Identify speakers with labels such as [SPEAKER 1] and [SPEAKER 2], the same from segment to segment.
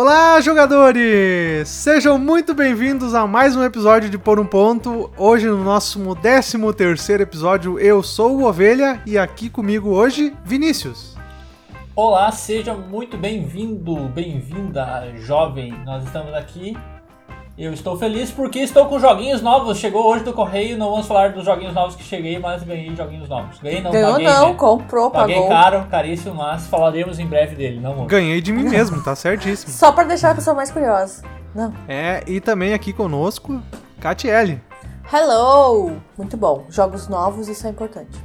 [SPEAKER 1] Olá, jogadores! Sejam muito bem-vindos a mais um episódio de Por um Ponto. Hoje, no nosso 13 terceiro episódio, eu sou o Ovelha e aqui comigo hoje, Vinícius.
[SPEAKER 2] Olá, seja muito bem-vindo, bem-vinda, jovem. Nós estamos aqui eu estou feliz porque estou com joguinhos novos. Chegou hoje do correio, não vamos falar dos joguinhos novos que cheguei, mas ganhei joguinhos novos. Ganhei não,
[SPEAKER 3] Ganhou
[SPEAKER 2] paguei,
[SPEAKER 3] não,
[SPEAKER 2] né?
[SPEAKER 3] comprou,
[SPEAKER 2] Paguei
[SPEAKER 3] pagou.
[SPEAKER 2] caro, caríssimo, mas falaremos em breve dele, não.
[SPEAKER 1] Ganhei de mim mesmo, tá certíssimo.
[SPEAKER 3] Só pra deixar a pessoa mais curiosa. Não.
[SPEAKER 1] É, e também aqui conosco, Catiele.
[SPEAKER 3] Hello! Muito bom. Jogos novos, isso é importante.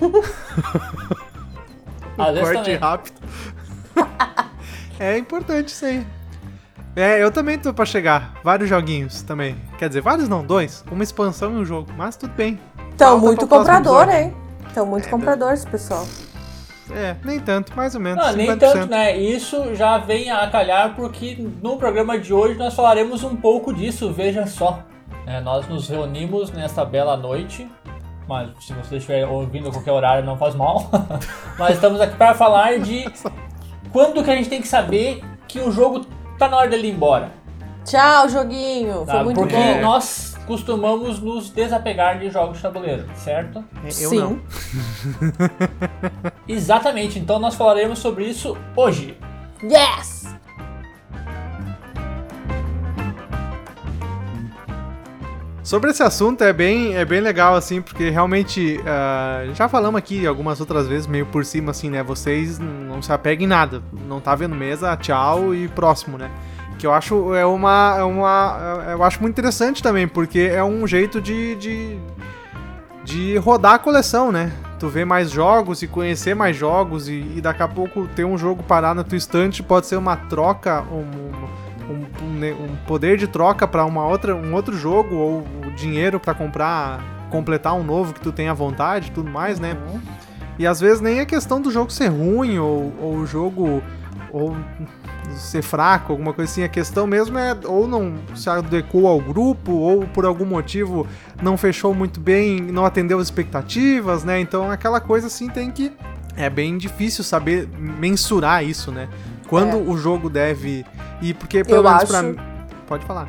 [SPEAKER 2] Às vezes
[SPEAKER 1] corte
[SPEAKER 2] também.
[SPEAKER 1] rápido. é importante isso aí. É, eu também tô pra chegar. Vários joguinhos também. Quer dizer, vários não, dois. Uma expansão e um jogo. Mas tudo bem.
[SPEAKER 3] Então,
[SPEAKER 1] Falta
[SPEAKER 3] muito comprador, hein? Então, muito comprador esse pessoal.
[SPEAKER 1] É, nem tanto, mais ou menos.
[SPEAKER 2] Não,
[SPEAKER 1] 50%.
[SPEAKER 2] nem tanto, né? Isso já vem a calhar porque no programa de hoje nós falaremos um pouco disso, veja só. É, nós nos reunimos nesta bela noite, mas se você estiver ouvindo a qualquer horário não faz mal. mas estamos aqui para falar de quando que a gente tem que saber que o jogo tá na hora dele ir embora.
[SPEAKER 3] Tchau, joguinho. Foi
[SPEAKER 2] tá?
[SPEAKER 3] muito
[SPEAKER 2] porque
[SPEAKER 3] bom.
[SPEAKER 2] nós costumamos nos desapegar de jogos de tabuleiro, certo?
[SPEAKER 1] É, Eu
[SPEAKER 3] Sim.
[SPEAKER 1] não.
[SPEAKER 2] Exatamente, então nós falaremos sobre isso hoje.
[SPEAKER 3] Yes!
[SPEAKER 1] Sobre esse assunto é bem, é bem legal, assim, porque realmente ah, já falamos aqui algumas outras vezes, meio por cima, assim, né? Vocês não se apeguem em nada. Não tá vendo mesa, tchau e próximo, né? Que eu acho é uma. É uma eu acho muito interessante também, porque é um jeito de, de, de rodar a coleção, né? Tu ver mais jogos e conhecer mais jogos e, e daqui a pouco ter um jogo parar na tua estante pode ser uma troca, um, poder de troca para uma outra, um outro jogo ou dinheiro para comprar, completar um novo que tu tenha vontade, e tudo mais, né?
[SPEAKER 3] Uhum.
[SPEAKER 1] E às vezes nem é questão do jogo ser ruim ou, ou o jogo ou ser fraco, alguma coisa assim. A questão mesmo é ou não se adequou ao grupo ou por algum motivo não fechou muito bem, não atendeu as expectativas, né? Então aquela coisa assim tem que é bem difícil saber mensurar isso, né? Quando
[SPEAKER 3] É.
[SPEAKER 1] o jogo deve ir, porque pelo
[SPEAKER 3] Eu
[SPEAKER 1] menos
[SPEAKER 3] acho-
[SPEAKER 1] pra mim. Pode falar.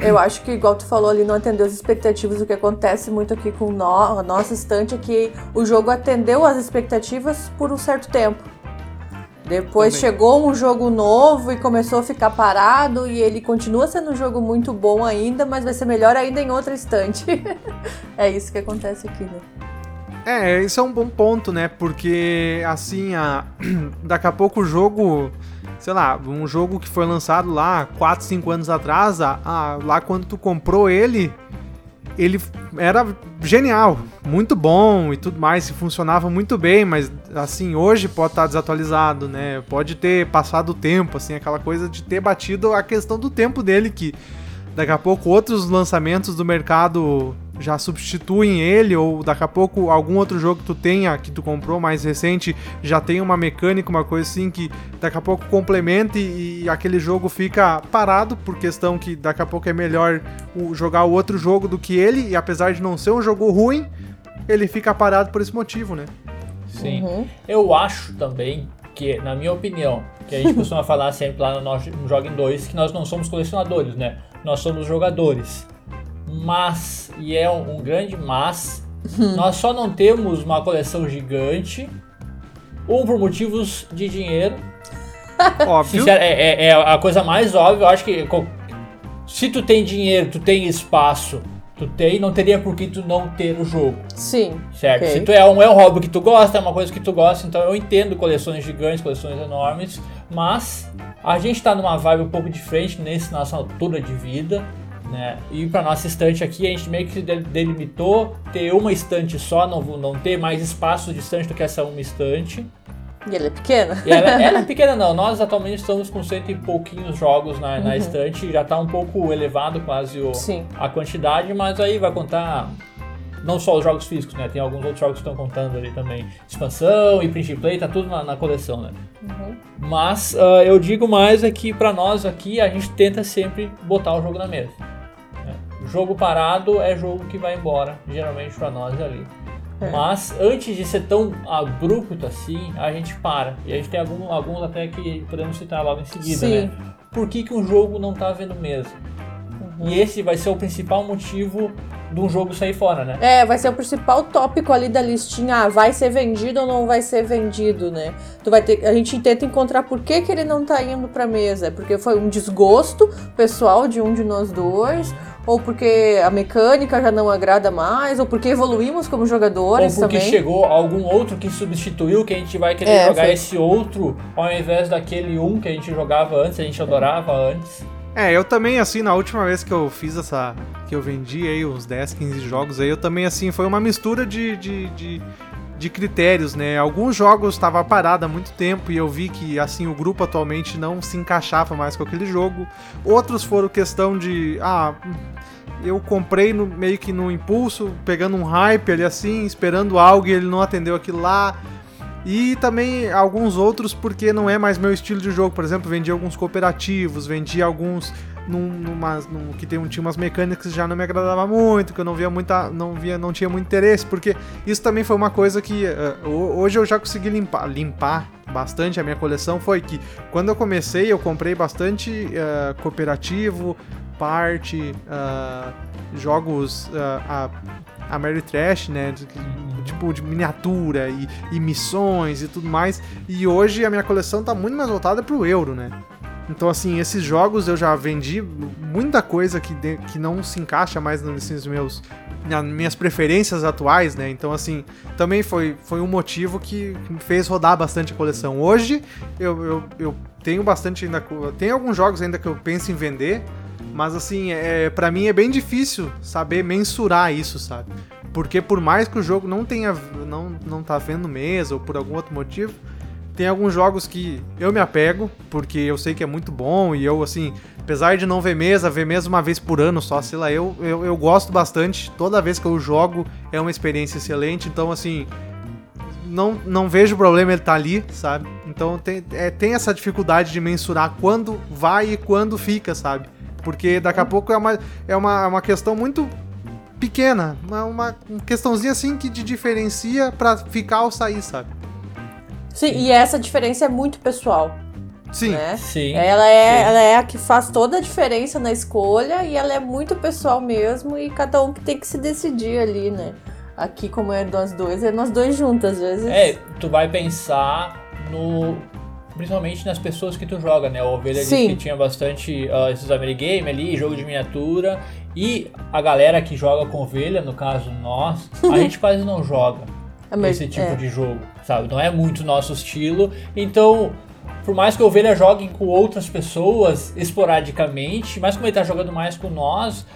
[SPEAKER 3] Eu acho que, igual tu falou ali, não atendeu as expectativas. O que acontece muito aqui com nó- a nossa estante é que o jogo atendeu as expectativas por um certo tempo. Depois
[SPEAKER 1] Também.
[SPEAKER 3] chegou um jogo novo e começou a ficar parado e ele continua sendo um jogo muito bom ainda, mas vai ser melhor ainda em outra estante. é isso que acontece aqui, né?
[SPEAKER 1] É, isso é um bom ponto, né? Porque, assim, a... daqui a pouco o jogo, sei lá, um jogo que foi lançado lá 4, 5 anos atrás, a- a- lá quando tu comprou ele, ele era genial, muito bom e tudo mais, funcionava muito bem, mas, assim, hoje pode estar desatualizado, né? Pode ter passado o tempo, assim, aquela coisa de ter batido a questão do tempo dele, que daqui a pouco outros lançamentos do mercado já substituem ele, ou daqui a pouco algum outro jogo que tu tenha, que tu comprou mais recente, já tem uma mecânica, uma coisa assim que daqui a pouco complementa e, e aquele jogo fica parado por questão que daqui a pouco é melhor o- jogar o outro jogo do que ele, e apesar de não ser um jogo ruim, ele fica parado por esse motivo, né?
[SPEAKER 2] Sim.
[SPEAKER 3] Uhum.
[SPEAKER 2] Eu acho também que, na minha opinião, que a gente costuma falar sempre lá no no Joga em 2, que nós não somos colecionadores, né? Nós somos jogadores. Mas, e é um, grande mas, nós só não temos uma coleção gigante, um por motivos de dinheiro.
[SPEAKER 1] Óbvio.
[SPEAKER 2] Sincero, é, é- é a coisa mais óbvia, eu acho que se tu tem dinheiro, tu tem espaço, tu tem, não teria por que tu não ter o jogo.
[SPEAKER 3] Sim.
[SPEAKER 2] Certo.
[SPEAKER 3] ok.
[SPEAKER 2] Se tu é um, é um hobby que tu gosta, é uma coisa que tu gosta, então eu entendo coleções gigantes, coleções enormes, mas a gente tá numa vibe um pouco diferente nesse nossa altura de vida, né? E pra nossa estante aqui, a gente meio que de- delimitou ter uma estante só, não, não ter mais espaço de estante do que essa uma estante.
[SPEAKER 3] E ele é pequeno?
[SPEAKER 2] E ela, ela é pequena não, nós atualmente estamos com cento e pouquinhos jogos na, na
[SPEAKER 3] Uhum.
[SPEAKER 2] estante, já tá um pouco elevado quase o, a quantidade, mas aí vai contar não só os jogos físicos, né? Tem alguns outros jogos que estão contando ali também. Expansão e print and play, tá tudo na, na coleção, né?
[SPEAKER 3] Uhum.
[SPEAKER 2] Mas ah, eu digo mais é que pra nós aqui a gente tenta sempre botar o jogo na mesa. Jogo parado é jogo que vai embora, geralmente pra nós ali.
[SPEAKER 3] É.
[SPEAKER 2] Mas antes de ser tão abrupto assim, a gente para. E a gente tem algum- alguns até que podemos citar logo em seguida,
[SPEAKER 3] Sim.
[SPEAKER 2] né? por que, que um jogo não tá vendo mesa.
[SPEAKER 3] Uhum.
[SPEAKER 2] E esse vai ser o principal motivo de um jogo sair fora, né?
[SPEAKER 3] É, vai ser o principal tópico ali da listinha. Ah, vai ser vendido ou não vai ser vendido, né? Tu vai ter, a gente tenta encontrar por que, que ele não tá indo pra mesa. É porque foi um desgosto pessoal de um de nós dois, ou porque a mecânica já não agrada mais, ou porque evoluímos como jogadores
[SPEAKER 2] Ou porque
[SPEAKER 3] também.
[SPEAKER 2] chegou algum outro que substituiu, que a gente vai querer
[SPEAKER 3] É,
[SPEAKER 2] jogar
[SPEAKER 3] foi.
[SPEAKER 2] esse outro, ao invés daquele um que a gente jogava antes, a gente adorava antes.
[SPEAKER 1] É, eu também, assim, na última vez que eu fiz essa. que eu vendi aí uns 10, 15 jogos aí, eu também, assim, foi uma mistura de. de, de, de critérios, né? Alguns jogos estava parado há muito tempo e eu vi que, assim, o grupo atualmente não se encaixava mais com aquele jogo. Outros foram questão de. Ah. Eu comprei no- meio que no impulso, pegando um hype ali assim, esperando algo e ele não atendeu aquilo lá. E também alguns outros porque não é mais meu estilo de jogo. Por exemplo, vendi alguns cooperativos, vendi alguns num, numa, num- que tem, tinha umas mecânicas que já não me agradava muito, que eu não via muita. não via, não tinha muito interesse, porque isso também foi uma coisa que ho- hoje eu já consegui limpar, limpar bastante a minha coleção. Foi que quando eu comecei, eu comprei bastante eh, cooperativo, parte, ah, jogos. a, a Mary Trash, né? Tipo, de miniatura e, e missões e tudo mais. E hoje a minha coleção tá muito mais voltada pro euro, né? Então, assim, esses jogos eu já vendi muita coisa que, de- que não se encaixa mais nesses meus nas minhas preferências atuais, né? Então, assim, também foi, foi um motivo que, me fez rodar bastante a coleção. Hoje eu, eu, eu tenho bastante ainda. Tem alguns jogos ainda que eu penso em vender, mas assim, é, para mim é bem difícil saber mensurar isso, sabe? Porque por mais que o jogo não tenha. não, não tá vendo mesa ou por algum outro motivo, tem alguns jogos que eu me apego, porque eu sei que é muito bom e eu, assim, apesar de não ver mesa, ver mesa uma vez por ano só, sei lá, eu, eu, eu gosto bastante. Toda vez que eu jogo é uma experiência excelente, então, assim, não, não vejo problema ele estar ali, sabe? Então tem, é, tem essa dificuldade de mensurar quando vai e quando fica, sabe? Porque daqui a pouco é uma, é uma, uma questão muito pequena, uma, uma questãozinha assim que te diferencia pra ficar ou sair, sabe?
[SPEAKER 3] Sim, e essa diferença é muito pessoal,
[SPEAKER 1] Sim.
[SPEAKER 3] né?
[SPEAKER 2] Sim.
[SPEAKER 3] Ela é,
[SPEAKER 2] sim.
[SPEAKER 3] ela é a que faz toda a diferença na escolha e ela é muito pessoal mesmo e cada um que tem que se decidir ali, né? Aqui, como é nós dois, é nós dois juntos, às vezes.
[SPEAKER 2] É, tu vai pensar no. Principalmente nas pessoas que tu joga, né? A ovelha disse
[SPEAKER 3] Sim.
[SPEAKER 2] que tinha bastante ah, esses Amerigame ali, jogo de miniatura. E a galera que joga com ovelha, no caso nós, a gente quase não joga
[SPEAKER 3] mas-
[SPEAKER 2] esse tipo
[SPEAKER 3] é.
[SPEAKER 2] de jogo, sabe? Não é muito nosso estilo. Então, por mais que a ovelha jogue com outras pessoas esporadicamente, mas como ele tá jogando mais com nós,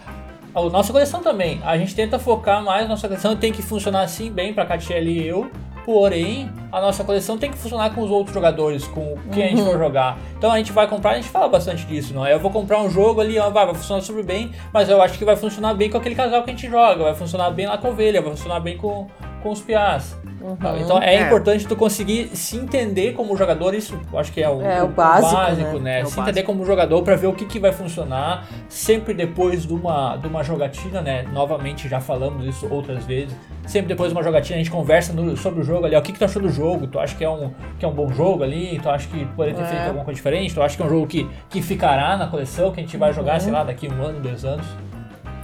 [SPEAKER 2] a nossa coleção também. A gente tenta focar mais, nossa coleção tem que funcionar assim bem pra Catiele e eu. Porém, a nossa coleção tem que funcionar com os outros jogadores, com quem a gente for jogar. Então a gente vai comprar, a gente fala bastante disso, não é? Eu vou comprar um jogo ali, ó, vai, vai funcionar super bem, mas eu acho que vai funcionar bem com aquele casal que a gente joga, vai funcionar bem lá com a ovelha, vai funcionar bem com, com os piás.
[SPEAKER 3] Uhum.
[SPEAKER 2] Então é,
[SPEAKER 1] É.
[SPEAKER 2] importante tu conseguir se entender como jogador, isso eu acho que é o,
[SPEAKER 3] É, o básico,
[SPEAKER 2] né?
[SPEAKER 1] É o
[SPEAKER 2] se
[SPEAKER 1] básico.
[SPEAKER 2] entender como jogador pra ver o que, que vai funcionar, sempre depois de uma, de uma jogatina, né? Novamente já falamos isso outras vezes. Sempre depois de uma jogatina a gente conversa no- sobre o jogo ali, ó, o que, que tu achou do jogo? Tu acha que é um, que é um bom jogo ali? Tu acha que poderia ter
[SPEAKER 3] É.
[SPEAKER 2] feito alguma coisa diferente? Tu acha que é um jogo que, que ficará na coleção, que a gente vai jogar, sei lá, daqui um ano, dois anos?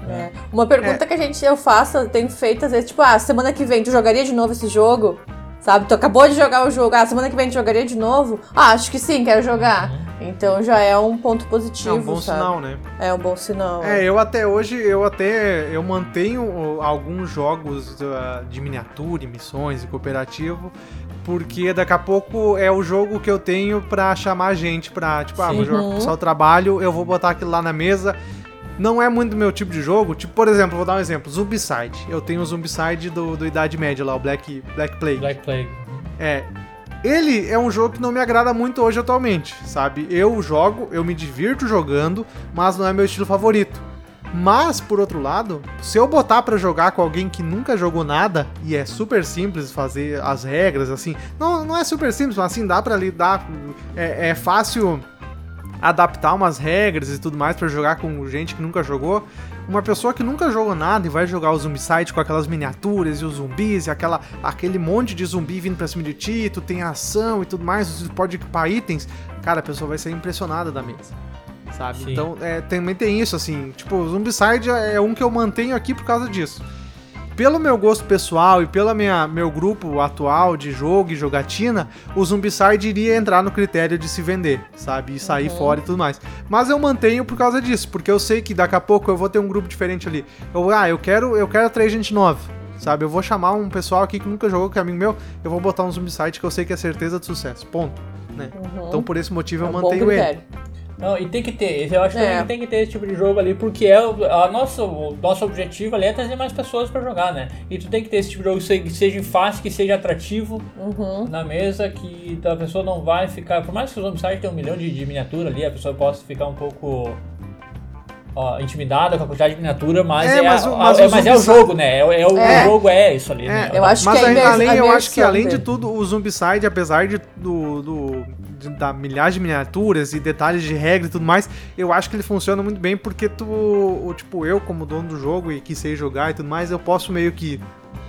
[SPEAKER 3] É. Uma pergunta que a gente eu faço, eu tenho feito às vezes, tipo, ah, semana que vem tu jogaria de novo esse jogo? Sabe? Tu acabou de jogar o jogo, ah, semana que vem tu jogaria de novo? Ah, acho que sim, quero jogar. Então já é um ponto positivo,
[SPEAKER 1] É um bom
[SPEAKER 3] sabe?
[SPEAKER 1] sinal, né?
[SPEAKER 3] É um bom sinal.
[SPEAKER 1] É, eu até hoje, eu até eu mantenho alguns jogos ah, de miniatura, e missões e cooperativo, porque daqui a pouco é o jogo que eu tenho pra chamar gente pra, tipo, ah, vou jogar com o pessoal do trabalho, eu vou botar aquilo lá na mesa. Não é muito do meu tipo de jogo. Tipo, por exemplo, vou dar um exemplo, Zombicide. Eu tenho o Zombicide do, do Idade Média lá, o Black, Black Plague.
[SPEAKER 2] Black Plague.
[SPEAKER 1] É. Ele é um jogo que não me agrada muito hoje atualmente, sabe? Eu jogo, eu me divirto jogando, mas não é meu estilo favorito. Mas, por outro lado, se eu botar pra jogar com alguém que nunca jogou nada, e é super simples fazer as regras, assim, não, não é super simples, mas assim, dá pra lidar, é, é fácil adaptar umas regras e tudo mais pra jogar com gente que nunca jogou. Uma pessoa que nunca jogou nada e vai jogar o Zombicide com aquelas miniaturas e os zumbis e aquela, aquele monte de zumbi vindo pra cima de ti, tu tem ação e tudo mais, você pode equipar itens, cara, a pessoa vai ser impressionada da mesa. sabe?
[SPEAKER 2] Sim.
[SPEAKER 1] Então, é, também tem isso, assim. Tipo, o Zombicide é um que eu mantenho aqui por causa disso. Pelo meu gosto pessoal e pelo meu grupo atual de jogo e jogatina, o Zombicide iria entrar no critério de se vender, sabe? E sair fora e tudo mais. Mas eu mantenho por causa disso, porque eu sei que daqui a pouco eu vou ter um grupo diferente ali. Eu, ah, eu quero, eu quero atrair gente nova, sabe? Eu vou chamar um pessoal aqui que nunca jogou, que é amigo meu, eu vou botar um Zombicide que eu sei que é certeza de sucesso. Ponto. Né? Então por esse motivo
[SPEAKER 3] É
[SPEAKER 1] eu mantenho ele.
[SPEAKER 2] Não, e tem que ter. Eu acho que
[SPEAKER 3] É.
[SPEAKER 2] também tem que ter esse tipo de jogo ali, porque é o, a nosso, o nosso objetivo ali é trazer mais pessoas pra jogar, né? E tu tem que ter esse tipo de jogo que seja fácil, que seja atrativo
[SPEAKER 3] Uhum.
[SPEAKER 2] na mesa, que a pessoa não vai ficar. Por mais que o Zombicide tenha um milhão de, de miniatura ali, a pessoa possa ficar um pouco. ó, intimidada com a quantidade de miniatura, mas
[SPEAKER 1] É,
[SPEAKER 2] é,
[SPEAKER 1] mas
[SPEAKER 2] a-
[SPEAKER 1] o-
[SPEAKER 2] a-
[SPEAKER 1] mas
[SPEAKER 2] é-
[SPEAKER 1] o
[SPEAKER 2] mas é o jogo, né? É, o- é o,
[SPEAKER 3] É.
[SPEAKER 2] o jogo é isso ali, né?
[SPEAKER 3] eu acho
[SPEAKER 1] Mas
[SPEAKER 3] que é
[SPEAKER 1] além,
[SPEAKER 3] a
[SPEAKER 1] eu acho que além de tudo, o Zombicide, apesar de, do, do, de- da milhares de miniaturas e detalhes de regra e tudo mais, eu acho que ele funciona muito bem porque tu, tipo, eu como dono do jogo e que sei jogar e tudo mais, eu posso meio que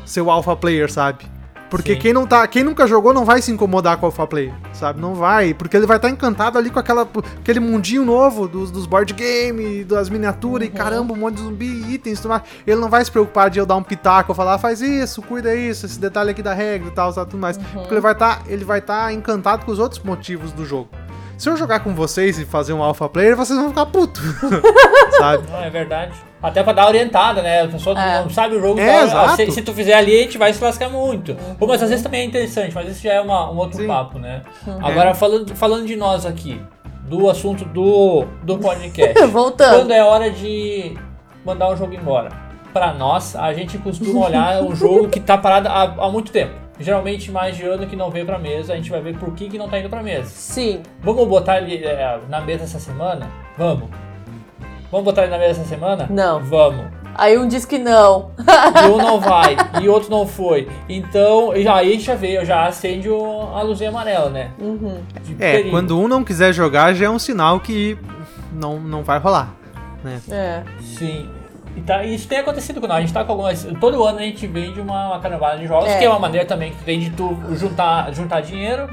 [SPEAKER 1] ser o alpha player, sabe? Porque
[SPEAKER 2] Sim.
[SPEAKER 1] quem não tá, quem nunca jogou não vai se incomodar com o alpha player, sabe? Não vai, porque ele vai estar encantado ali com aquela, aquele mundinho novo dos, dos board game, das miniaturas e caramba, um monte de zumbi, itens, e tudo mais. Ele não vai se preocupar de eu dar um pitaco, falar, ah, faz isso, cuida isso, esse detalhe aqui da regra e tal, tal, tudo mais. Porque ele vai estar, vai estar encantado com os outros motivos do jogo. Se eu jogar com vocês e fazer um alpha player, vocês vão ficar puto. sabe?
[SPEAKER 2] Não, é verdade. Até pra dar orientada, né? A pessoa
[SPEAKER 3] É.
[SPEAKER 2] não sabe o jogo.
[SPEAKER 1] É,
[SPEAKER 2] fala, "Ah, se, se tu fizer ali, a gente vai se lascar muito. Pô, mas às vezes também é interessante, mas isso já é uma- um outro
[SPEAKER 1] Sim.
[SPEAKER 2] papo, né? Agora, falando, falando de nós aqui, do assunto do, do podcast.
[SPEAKER 3] Voltando.
[SPEAKER 2] quando é hora de mandar um jogo embora? Pra nós, a gente costuma olhar um jogo que tá parado há, há muito tempo. Geralmente mais de ano que não veio pra mesa, a gente vai ver por que, que não tá indo pra mesa.
[SPEAKER 3] Sim.
[SPEAKER 2] Vamos botar ele é, na mesa essa semana? Vamos. Vamos botar ele na mesa essa semana?
[SPEAKER 3] Não.
[SPEAKER 2] Vamos.
[SPEAKER 3] Aí um diz que não.
[SPEAKER 2] E um não vai, e outro não foi. Então, e aí já veio, já acende a luzinha amarela, né?
[SPEAKER 3] Uhum.
[SPEAKER 1] É,
[SPEAKER 2] perigo.
[SPEAKER 1] quando um não quiser jogar, já é um sinal que não, não vai rolar. Né?
[SPEAKER 3] É.
[SPEAKER 2] Sim. E tá, isso tem acontecido com nós. A gente tá com algumas. Todo ano a gente vende uma, uma caravana de jogos,
[SPEAKER 3] É.
[SPEAKER 2] que é uma maneira também que tem de tu juntar, juntar dinheiro.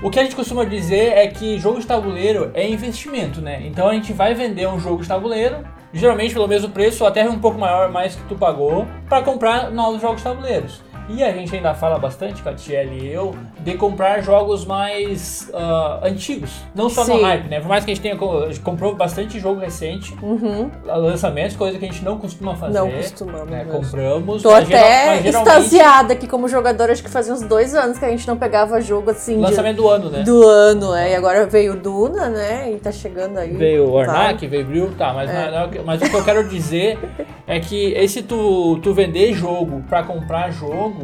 [SPEAKER 2] O que a gente costuma dizer é que jogo de tabuleiro é investimento, né? Então a gente vai vender um jogo de tabuleiro, geralmente pelo mesmo preço, ou até um pouco maior, mais que tu pagou, para comprar novos jogos de tabuleiros. E a gente ainda fala bastante, Catiele e eu, de comprar jogos mais ah, antigos. Não só no
[SPEAKER 3] Sim.
[SPEAKER 2] hype, né? Por mais que a gente tenha co- comprou bastante jogo recente,
[SPEAKER 3] Uhum.
[SPEAKER 2] lançamentos, coisa que a gente não costuma fazer.
[SPEAKER 3] Não costumamos
[SPEAKER 2] Né? Compramos.
[SPEAKER 3] Tô
[SPEAKER 2] geral-
[SPEAKER 3] até
[SPEAKER 2] geralmente,
[SPEAKER 3] extasiada aqui como jogadora, acho que fazia uns dois anos que a gente não pegava jogo assim de-
[SPEAKER 2] Lançamento do ano, né?
[SPEAKER 3] do ano, é. E agora veio Duna, né? E tá chegando aí.
[SPEAKER 2] Veio o
[SPEAKER 3] Vai.
[SPEAKER 2] Ornac, veio Bril, tá, mas,
[SPEAKER 3] É.
[SPEAKER 2] não o que- mas o que eu quero dizer é que esse tu, tu vender jogo pra comprar jogo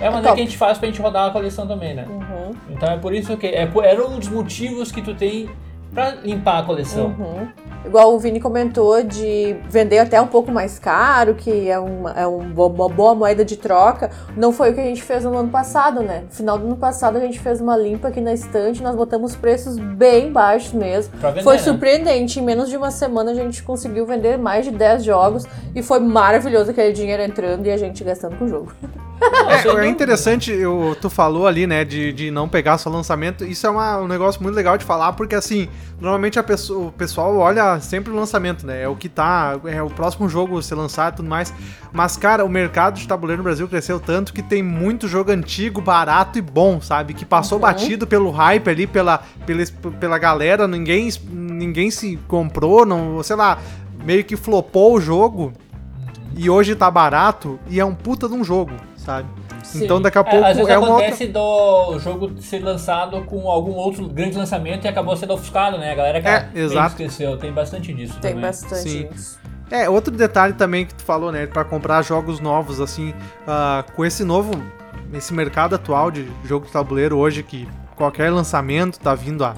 [SPEAKER 2] é a maneira
[SPEAKER 3] top.
[SPEAKER 2] que a gente faz pra gente rodar a coleção também, né?
[SPEAKER 3] Uhum,
[SPEAKER 2] Então é por isso que é, era um dos motivos que tu tem pra limpar a coleção.
[SPEAKER 3] uhum. Igual o Vini comentou de vender até um pouco mais caro, que é uma, é um uma boa moeda de troca. Não foi o que a gente fez no ano passado, né? No final do ano passado a gente fez uma limpa aqui na estante, nós botamos preços bem baixos mesmo.
[SPEAKER 2] Vender,
[SPEAKER 3] Foi
[SPEAKER 2] né?
[SPEAKER 3] surpreendente, em menos de uma semana a gente conseguiu vender mais de 10 jogos e foi maravilhoso aquele dinheiro entrando e a gente gastando com o jogo.
[SPEAKER 1] É, é interessante, eu, tu falou ali, né, de, de não pegar só lançamento. Isso é uma- um negócio muito legal de falar, porque assim, normalmente a pessoa, o pessoal olha sempre o lançamento, né? É o que tá, é o próximo jogo ser lançado e tudo mais. Mas, cara, o mercado de tabuleiro no Brasil cresceu tanto que tem muito jogo antigo, barato e bom, sabe? Que passou batido pelo hype ali, pela, pela, pela galera, ninguém, ninguém se comprou, não, sei lá, meio que flopou o jogo. E hoje tá barato e é um puta de um jogo, sabe?
[SPEAKER 3] Sim.
[SPEAKER 1] Então daqui a
[SPEAKER 2] É,
[SPEAKER 1] pouco
[SPEAKER 2] às vezes
[SPEAKER 1] é, uma outra.
[SPEAKER 2] acontece do jogo ser lançado com algum outro grande lançamento e acabou sendo ofuscado, né? A galera que
[SPEAKER 1] É, exato.
[SPEAKER 2] esqueceu. Tem bastante disso
[SPEAKER 3] Tem
[SPEAKER 2] também.
[SPEAKER 3] bastante
[SPEAKER 1] Sim.
[SPEAKER 3] isso.
[SPEAKER 1] É, outro detalhe também que tu falou, né? Pra comprar jogos novos, assim, ah, com esse novo. Esse mercado atual de jogo de tabuleiro hoje, que qualquer lançamento tá vindo a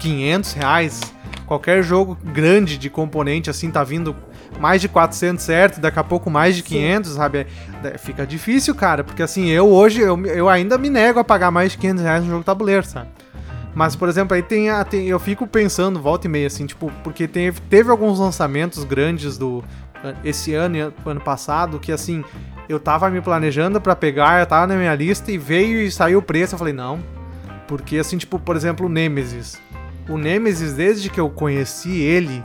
[SPEAKER 1] 500 reais. Qualquer jogo grande de componente, assim, tá vindo mais de 400 certo, daqui a pouco mais de 500, sabe? É, Fica difícil, cara, porque assim, eu hoje, eu, eu ainda me nego a pagar mais de 500 reais no jogo tabuleiro, sabe? Mas, por exemplo, aí tem, a, tem- Eu fico pensando, volta e meia, assim, tipo, porque teve, teve alguns lançamentos grandes do. Esse ano e an- ano passado, que assim, eu tava me planejando pra pegar, eu tava na minha lista e veio e saiu o preço. Eu falei, não. Porque, assim, tipo, por exemplo, o Nemesis. o Nemesis, desde que eu conheci ele,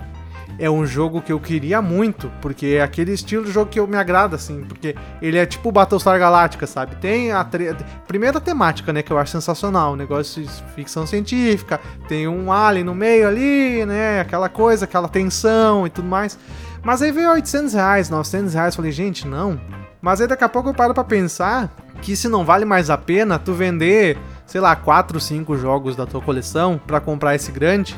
[SPEAKER 1] é um jogo que eu queria muito, porque é aquele estilo de jogo que eu me agrada, assim, porque ele é tipo Battlestar Galactica, sabe? Tem a tre... primeira temática, né, que eu acho sensacional, negócio de ficção científica, tem um alien no meio ali, né, aquela coisa, aquela tensão e tudo mais. Mas aí veio 800 reais, 900 reais, falei, gente, não. Mas aí daqui a pouco eu paro pra pensar que se não vale mais a pena tu vender, sei lá, 4, 5 jogos da tua coleção para comprar esse grande,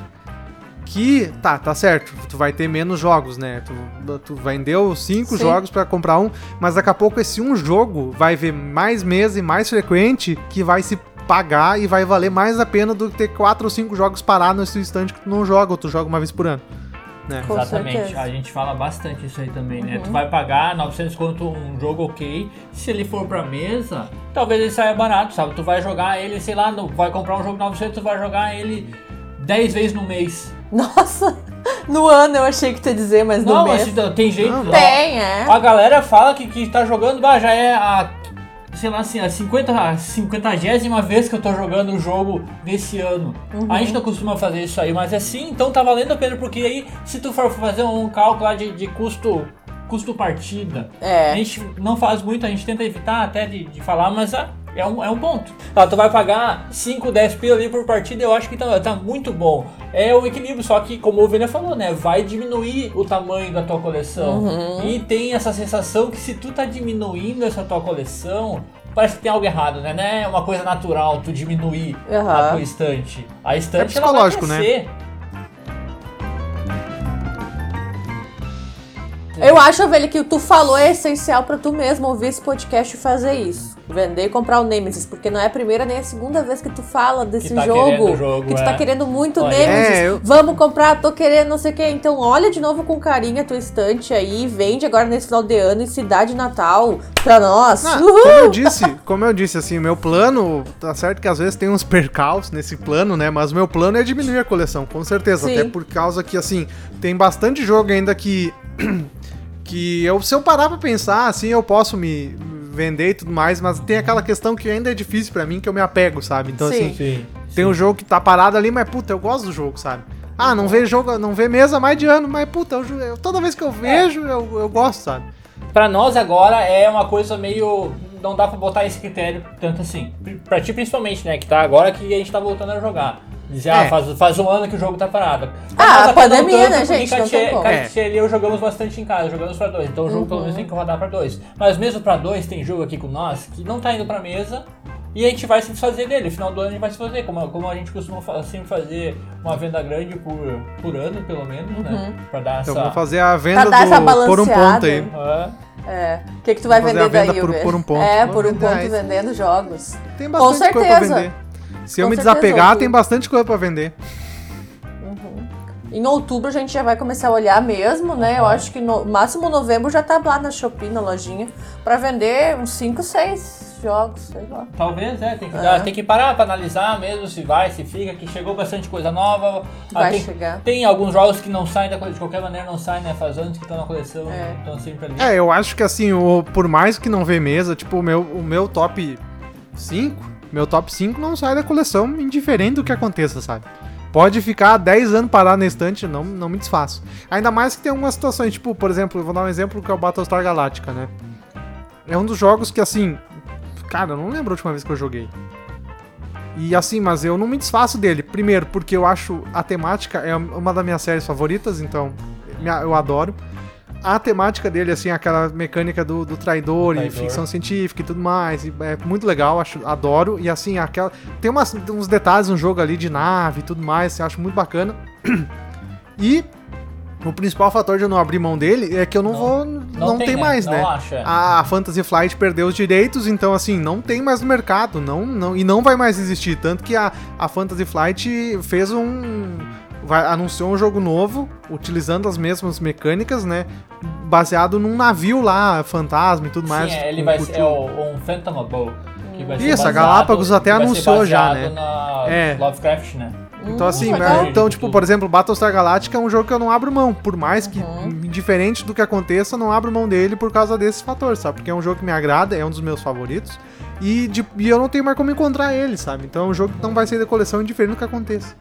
[SPEAKER 1] que tá, tá certo, tu vai ter menos jogos, né? Tu, tu vendeu cinco
[SPEAKER 3] Sim.
[SPEAKER 1] jogos pra comprar um, mas daqui a pouco esse um jogo vai ver mais mesa e mais frequente que vai se pagar e vai valer mais a pena do que ter quatro ou cinco jogos parados nesse instante que tu não joga, ou tu joga uma vez por ano. Né?
[SPEAKER 2] Exatamente,
[SPEAKER 3] certeza.
[SPEAKER 2] a gente fala bastante isso aí também, né?
[SPEAKER 3] Uhum.
[SPEAKER 2] Tu vai pagar 900 conto um jogo ok, se ele for pra mesa, talvez ele saia barato, sabe? Tu vai jogar ele, sei lá, no- vai comprar um jogo 900, tu vai jogar ele 10 vezes no mês.
[SPEAKER 3] Nossa, no ano eu achei que tu ia dizer, mas no
[SPEAKER 2] Não,
[SPEAKER 3] mês.
[SPEAKER 2] mas tem jeito.
[SPEAKER 1] Não.
[SPEAKER 3] Tem, é.
[SPEAKER 2] A galera fala que, que tá jogando, bah, já é a, sei lá assim, a 50, a 50 vez que eu tô jogando o jogo desse ano.
[SPEAKER 3] Uhum.
[SPEAKER 2] A gente não costuma fazer isso aí, mas assim, então tá valendo a pena, porque aí, se tu for fazer um cálculo lá de, de custo, custo partida, a
[SPEAKER 3] É.
[SPEAKER 2] gente não faz muito, a gente tenta evitar até de, de falar, mas ah, é, um, é um ponto. Ah, tu vai pagar 5, 10 pila ali por partida, eu acho que tá, tá muito bom. É o equilíbrio, só que como o Vênia falou, né? Vai diminuir o tamanho da tua coleção.
[SPEAKER 3] Uhum.
[SPEAKER 2] E tem essa sensação que se tu tá diminuindo essa tua coleção, parece que tem algo errado, né? Não é uma coisa natural tu diminuir a
[SPEAKER 3] Aham.
[SPEAKER 2] tua estante. A estante
[SPEAKER 1] É
[SPEAKER 2] ela vai
[SPEAKER 1] psicológico, né?
[SPEAKER 3] Eu acho, velho, que o tu falou é essencial pra tu mesmo ouvir esse podcast e fazer isso. Vender e comprar o Nemesis, porque não é a primeira nem a segunda vez que tu fala desse
[SPEAKER 2] tá
[SPEAKER 3] jogo,
[SPEAKER 2] jogo,
[SPEAKER 3] que tu
[SPEAKER 2] é.
[SPEAKER 3] tá querendo muito
[SPEAKER 2] Olha,
[SPEAKER 3] Nemesis.
[SPEAKER 1] é, eu-
[SPEAKER 3] Vamos comprar, tô querendo não sei o que. Então olha de novo com carinho a tua estante aí, vende agora nesse final de ano e se dá de Natal pra nós.
[SPEAKER 1] Ah,
[SPEAKER 3] Uhul!
[SPEAKER 1] como eu disse, como eu disse, assim, meu plano, tá certo que às vezes tem uns percalços nesse plano, né? Mas o meu plano é diminuir a coleção, com certeza.
[SPEAKER 3] Sim.
[SPEAKER 1] Até por causa que, assim, tem bastante jogo ainda que. que eu, se eu parar pra pensar, assim, eu posso me vender e tudo mais, mas tem aquela questão que ainda é difícil pra mim, que eu me apego, sabe? Então,
[SPEAKER 3] Sim.
[SPEAKER 1] assim,
[SPEAKER 2] Sim.
[SPEAKER 1] tem um jogo que tá parado ali, mas puta, eu gosto do jogo, sabe? Ah, não vê jogo, não vê mesa mais de ano, mas puta, eu, eu- toda vez que eu vejo, eu, eu gosto, sabe?
[SPEAKER 2] Pra nós agora é uma coisa meio. Não dá pra botar esse critério tanto assim. Pra ti principalmente, né? Que tá agora que a gente tá voltando a jogar. Dizer, ah,
[SPEAKER 1] É.
[SPEAKER 2] faz, faz um ano que o jogo tá parado.
[SPEAKER 3] Ah, a
[SPEAKER 2] não
[SPEAKER 3] pandemia, né,
[SPEAKER 2] porque
[SPEAKER 3] gente? Não
[SPEAKER 2] Cartier-
[SPEAKER 3] como.
[SPEAKER 2] Cartier ali eu jogamos bastante em casa, jogamos pra dois. Então o jogo pelo
[SPEAKER 3] Uhum.
[SPEAKER 2] menos tem que rodar pra dois. Mas mesmo pra dois, tem jogo aqui com nós que não tá indo pra mesa. E a gente vai se desfazer dele. No final do ano a gente vai se fazer. Como, como a gente costuma fa- sempre fazer uma venda grande por, por ano, pelo menos, né? Pra dar
[SPEAKER 1] Então
[SPEAKER 2] essa.
[SPEAKER 1] vou fazer a venda
[SPEAKER 3] Pra dar essa
[SPEAKER 1] do por um ponto aí.
[SPEAKER 2] Ah,
[SPEAKER 3] É. O que, que tu vai
[SPEAKER 1] fazer
[SPEAKER 3] vender
[SPEAKER 1] a venda
[SPEAKER 3] daí,
[SPEAKER 1] por-
[SPEAKER 3] Uber?
[SPEAKER 1] por um ponto.
[SPEAKER 3] É, por um ponto vendendo jogos.
[SPEAKER 1] Tem
[SPEAKER 3] Com
[SPEAKER 1] bastante coisa pra
[SPEAKER 3] certeza.
[SPEAKER 1] vender. Se eu
[SPEAKER 3] Com
[SPEAKER 1] me
[SPEAKER 3] certeza,
[SPEAKER 1] desapegar, tem bastante coisa pra vender.
[SPEAKER 3] Em outubro a gente já vai começar a olhar mesmo, né? Eu acho que no máximo novembro já tá lá na Shopee, na lojinha, pra vender uns 5, 6 jogos, sei lá.
[SPEAKER 2] Talvez, é, tem que,
[SPEAKER 3] É.
[SPEAKER 2] tem que parar pra analisar mesmo se vai, se fica, que chegou bastante coisa nova. Ah,
[SPEAKER 3] Vai
[SPEAKER 2] tem,
[SPEAKER 3] chegar.
[SPEAKER 2] tem alguns jogos que não saem da coleção, de qualquer maneira não saem, né? Faz anos que estão na coleção,
[SPEAKER 3] É.
[SPEAKER 2] estão sempre ali.
[SPEAKER 1] É, eu acho que assim, o, por mais que não vê mesa, tipo, o meu, o meu top 5, meu top 5 não sai da coleção indiferente do que aconteça, sabe? Pode ficar 10 anos parado na estante, não, não me desfaço. Ainda mais que tem algumas situações, tipo, por exemplo, vou dar um exemplo que é o Battlestar Galactica, né? É um dos jogos que, assim, cara, eu não lembro a última vez que eu joguei. E assim, mas eu não me desfaço dele. Primeiro, porque eu acho a temática é uma das minhas séries favoritas, então eu adoro. A temática dele, assim, aquela mecânica do, do traidor, e
[SPEAKER 2] Traidor.
[SPEAKER 1] ficção científica e tudo mais, e é muito legal, acho, adoro. E assim, aquela. Tem umas, uns detalhes no jogo ali de nave e tudo mais, eu acho muito bacana. E o principal fator de eu não abrir mão dele é que eu não,
[SPEAKER 2] Não-
[SPEAKER 1] vou. Não, tem, mais,
[SPEAKER 2] não
[SPEAKER 1] né?
[SPEAKER 2] Acha.
[SPEAKER 1] A Fantasy Flight perdeu os direitos, então assim, não tem mais no mercado, não, não, e não vai mais existir. Tanto que a, a Fantasy Flight fez um. Vai, anunciou um jogo novo, utilizando as mesmas mecânicas, né? Baseado num navio lá, fantasma e tudo mais.
[SPEAKER 2] Sim, é, ele
[SPEAKER 1] com-
[SPEAKER 2] vai
[SPEAKER 1] com-
[SPEAKER 2] ser é o, um Phantom Bow. Que vai ser
[SPEAKER 1] Isso, a
[SPEAKER 2] baseado-
[SPEAKER 1] Galápagos até
[SPEAKER 2] vai ser
[SPEAKER 1] anunciou já, né?
[SPEAKER 2] Na
[SPEAKER 1] É.
[SPEAKER 2] Lovecraft, né?
[SPEAKER 1] Então, assim,
[SPEAKER 3] Hum,
[SPEAKER 1] né, então, tipo, por exemplo, Battlestar Galactica é um jogo que eu não abro mão. Por mais que,
[SPEAKER 3] Uhum.
[SPEAKER 1] diferente do que aconteça, eu não abro mão dele por causa desse fator, sabe? Porque é um jogo que me agrada, é um dos meus favoritos. E, de- e eu não tenho mais como encontrar ele, sabe? Então é um jogo que não vai sair da coleção indiferente do que aconteça.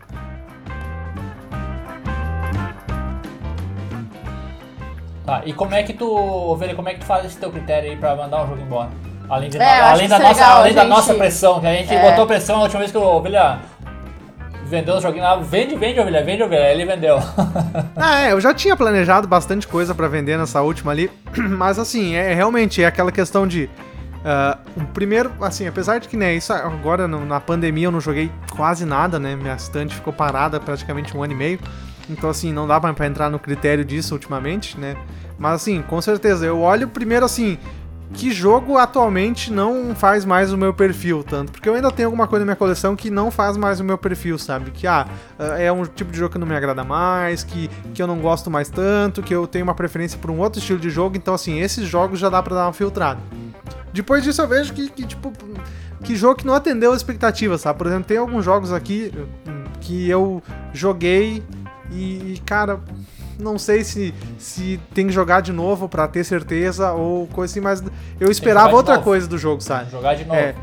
[SPEAKER 2] Tá, e como é que tu, Ovelha, como é que tu faz esse teu critério aí pra mandar um jogo embora? Além, de,
[SPEAKER 3] É,
[SPEAKER 2] além, da,
[SPEAKER 3] é
[SPEAKER 2] nossa,
[SPEAKER 3] legal,
[SPEAKER 2] além da
[SPEAKER 3] gente.
[SPEAKER 2] nossa pressão, que a gente
[SPEAKER 3] É.
[SPEAKER 2] botou pressão a última vez que o Ovelha vendeu os joguinhos lá, vende, vende, Ovelha, vende, Ovelha, ele vendeu.
[SPEAKER 1] Ah, é, eu já tinha planejado bastante coisa pra vender nessa última ali, mas assim, é realmente é aquela questão de. ah, o primeiro, assim, apesar de que, né, isso agora no- na pandemia eu não joguei quase nada, né? Minha estante ficou parada praticamente um ano e meio. Então, assim, não dá pra entrar no critério disso ultimamente, né? Mas, assim, com certeza, eu olho primeiro, assim, que jogo atualmente não faz mais o meu perfil tanto. Porque eu ainda tenho alguma coisa na minha coleção que não faz mais o meu perfil, sabe? Que, ah, é um tipo de jogo que não me agrada mais, que, que eu não gosto mais tanto, que eu tenho uma preferência por um outro estilo de jogo. Então, assim, esses jogos já dá pra dar uma filtrada. Depois disso eu vejo que, que, tipo, que jogo que não atendeu as expectativas, sabe? Por exemplo, tem alguns jogos aqui hum, que eu joguei e, cara, não sei se, se tem que jogar de novo pra ter certeza ou coisa assim, mas eu esperava outra
[SPEAKER 2] novo.
[SPEAKER 1] coisa do jogo, sabe?
[SPEAKER 2] Jogar de novo.
[SPEAKER 1] É,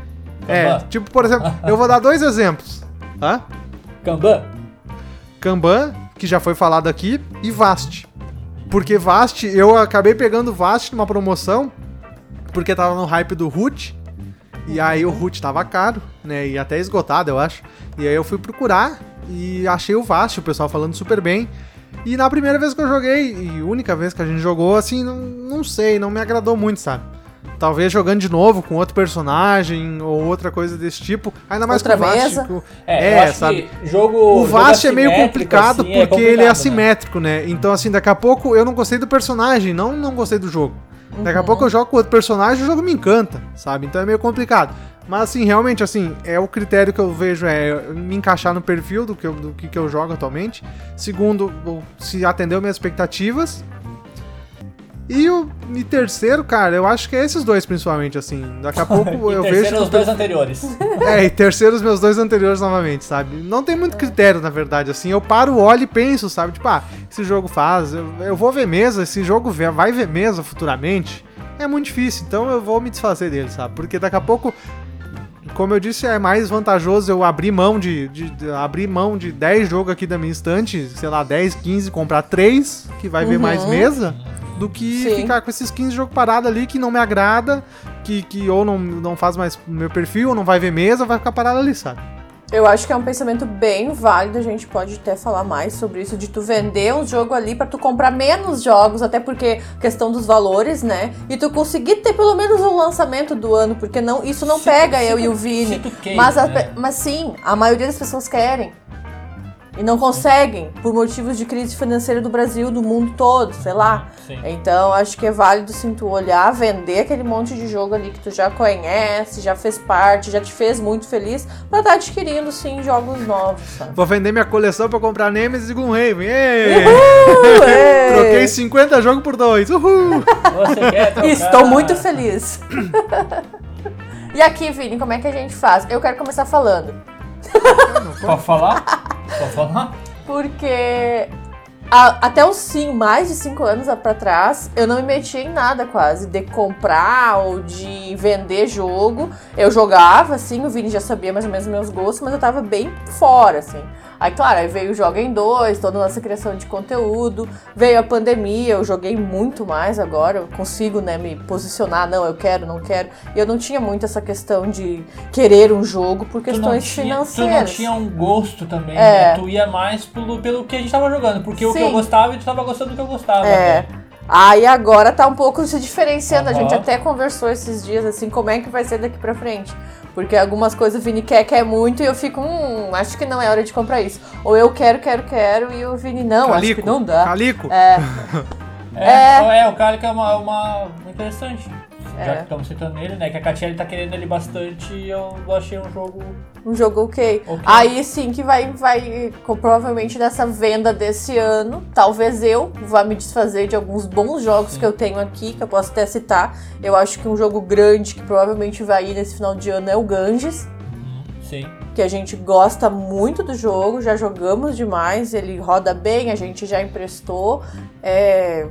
[SPEAKER 1] é, tipo, por exemplo, eu vou dar dois exemplos. Hã?
[SPEAKER 2] Kanban.
[SPEAKER 1] Kanban, que já foi falado aqui, e Vast. Porque Vast, eu acabei pegando Vast numa promoção, porque tava no hype do Root, e aí o Root tava caro, né, e até esgotado, eu acho. E aí eu fui procurar e achei o Vast, o pessoal falando super bem. E na primeira vez que eu joguei, e única vez que a gente jogou, assim, não, não sei, não me agradou muito, sabe? Talvez jogando de novo com outro personagem ou outra coisa desse tipo. Ainda mais
[SPEAKER 3] Outra
[SPEAKER 1] com o Vast.
[SPEAKER 3] mesa.
[SPEAKER 1] que o-
[SPEAKER 2] É, acho
[SPEAKER 1] sabe?
[SPEAKER 2] jogo.
[SPEAKER 1] O
[SPEAKER 2] jogo
[SPEAKER 1] Vast é meio complicado
[SPEAKER 2] assim,
[SPEAKER 1] porque ele é
[SPEAKER 2] complicado, né?
[SPEAKER 1] assimétrico, né? Então, assim, daqui a pouco eu não gostei do personagem, não não gostei do jogo. Daqui a pouco eu jogo com outro personagem e o jogo me encanta, sabe? Então é meio complicado. Mas, assim, realmente, assim, é o critério que eu vejo é me encaixar no perfil do que eu, do que, eu jogo atualmente. Segundo, se atendeu minhas expectativas. E o e terceiro, cara, eu acho que é esses dois, principalmente, assim. Daqui a pouco eu
[SPEAKER 2] terceiro,
[SPEAKER 1] vejo. que
[SPEAKER 2] os dois anteriores.
[SPEAKER 1] é, e terceiro os meus dois anteriores novamente, sabe? Não tem muito critério, na verdade, assim. Eu paro, olho e penso, sabe? Tipo, ah, esse jogo faz, eu, eu vou ver mesa, esse jogo vai ver mesa futuramente. É muito difícil, então eu vou me desfazer dele, sabe? Porque daqui a pouco, como eu disse, é mais vantajoso eu abrir mão de, de, de- abrir mão de 10 jogos aqui da minha estante, sei lá, 10, 15, comprar 3, que vai ver
[SPEAKER 3] Uhum.
[SPEAKER 1] mais mesa, do que
[SPEAKER 3] Sim.
[SPEAKER 1] ficar com esses 15 jogos parados ali que não me agrada, que, que ou não, não faz mais meu perfil, ou não vai ver mesa, vai ficar parado ali, sabe?
[SPEAKER 3] Eu acho que é um pensamento bem válido, a gente pode até falar mais sobre isso, de tu vender um jogo ali pra tu comprar menos jogos, até porque questão dos valores, né? E tu conseguir ter pelo menos o lançamento do ano, porque não, isso não
[SPEAKER 2] Se
[SPEAKER 3] pega
[SPEAKER 2] tu-
[SPEAKER 3] eu e o Vini.
[SPEAKER 2] queira,
[SPEAKER 3] Mas, a-
[SPEAKER 2] né?
[SPEAKER 3] mas sim, a maioria das pessoas querem. E não conseguem, por motivos de crise financeira do Brasil, do mundo todo, sei lá.
[SPEAKER 2] Sim.
[SPEAKER 3] Então, acho que é válido sim tu olhar, vender aquele monte de jogo ali que tu já conhece, já fez parte, já te fez muito feliz, pra estar adquirindo sim jogos novos, sabe?
[SPEAKER 1] Vou vender minha coleção pra comprar Nemesis e Gloomhaven. Troquei 50 jogos por dois. Uhul!
[SPEAKER 2] Você quer trocar?
[SPEAKER 3] Estou muito feliz. e aqui, Vini, como é que a gente faz? Eu quero começar falando.
[SPEAKER 2] Pode falar? Pode falar?
[SPEAKER 3] Porque a- até os sim, mais de cinco anos pra trás, eu não me metia em nada quase, de comprar ou de vender jogo. Eu jogava, assim, o Vini já sabia mais ou menos meus gostos, mas eu tava bem fora, assim. Aí, claro, aí veio o Joga em Dois, toda a nossa criação de conteúdo, veio a pandemia, eu joguei muito mais agora, eu consigo, né, me posicionar, não, eu quero, não quero. E eu não tinha muito essa questão de querer um jogo por
[SPEAKER 2] Tu
[SPEAKER 3] questões
[SPEAKER 2] tinha, tu
[SPEAKER 3] financeiras.
[SPEAKER 2] não tinha um gosto também,
[SPEAKER 3] É.
[SPEAKER 2] né? Tu ia mais pelo, pelo que a gente tava jogando. Porque o que eu
[SPEAKER 3] Sim.
[SPEAKER 2] gostava e tu tava gostando do que eu gostava.
[SPEAKER 3] É.
[SPEAKER 2] né?
[SPEAKER 3] Aí agora tá um pouco se diferenciando. A
[SPEAKER 2] Aham.
[SPEAKER 3] gente até conversou esses dias, assim, como é que vai ser daqui pra frente. Porque algumas coisas o Vini quer, quer muito, e eu fico, hum, acho que não é hora de comprar isso. Ou eu quero, quero, quero, e o Vini, não, acho que não dá.
[SPEAKER 1] Calico.
[SPEAKER 3] É,
[SPEAKER 2] É, é. o cara que é uma, uma interessante. Já
[SPEAKER 3] É.
[SPEAKER 2] que estamos citando ele, né? Que a Katia tá querendo ele bastante e eu achei um jogo.
[SPEAKER 3] Um jogo ok.
[SPEAKER 2] Ok.
[SPEAKER 3] Aí sim que vai, vai, provavelmente nessa venda desse ano, talvez eu vá me desfazer de alguns bons jogos
[SPEAKER 2] Sim.
[SPEAKER 3] que eu tenho aqui, que eu posso até citar. Eu acho que um jogo grande que provavelmente vai ir nesse final de ano é o Ganges.
[SPEAKER 2] Sim.
[SPEAKER 3] que a gente gosta muito do jogo, já jogamos demais, ele roda bem, a gente já emprestou. É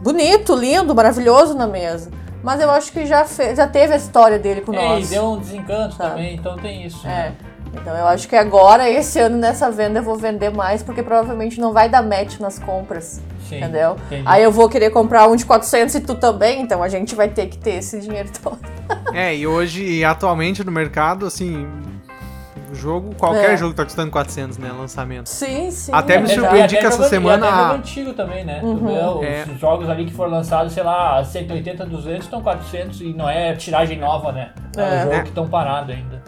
[SPEAKER 3] bonito, lindo, maravilhoso na mesa. Mas eu acho que já, fe- já teve a história dele com
[SPEAKER 2] É, e
[SPEAKER 3] nós.
[SPEAKER 2] deu um desencanto
[SPEAKER 3] Tá.
[SPEAKER 2] também, então tem isso.
[SPEAKER 3] É.
[SPEAKER 2] né?
[SPEAKER 3] Então eu acho que agora, esse ano, nessa venda, eu vou vender mais, porque provavelmente não vai dar match nas compras.
[SPEAKER 2] Sim,
[SPEAKER 3] Entendeu?
[SPEAKER 2] entendi.
[SPEAKER 3] Aí eu vou querer comprar um de 400 e tu também, então a gente vai ter que ter esse dinheiro todo.
[SPEAKER 1] É, e hoje, e atualmente no mercado, assim, o jogo, qualquer
[SPEAKER 3] É.
[SPEAKER 1] jogo tá custando 400, né, lançamento.
[SPEAKER 3] Sim, sim.
[SPEAKER 1] Até me
[SPEAKER 2] É,
[SPEAKER 1] surpreendi
[SPEAKER 2] e até
[SPEAKER 1] que essa semana a-
[SPEAKER 2] jogo antigo também, né?
[SPEAKER 3] Uhum.
[SPEAKER 2] Tu vê os
[SPEAKER 1] É.
[SPEAKER 2] jogos ali que foram lançados, sei lá, 180, 200, estão 400 e não é tiragem nova, né? É,
[SPEAKER 3] É.
[SPEAKER 2] um jogo
[SPEAKER 1] É.
[SPEAKER 2] que estão parados ainda.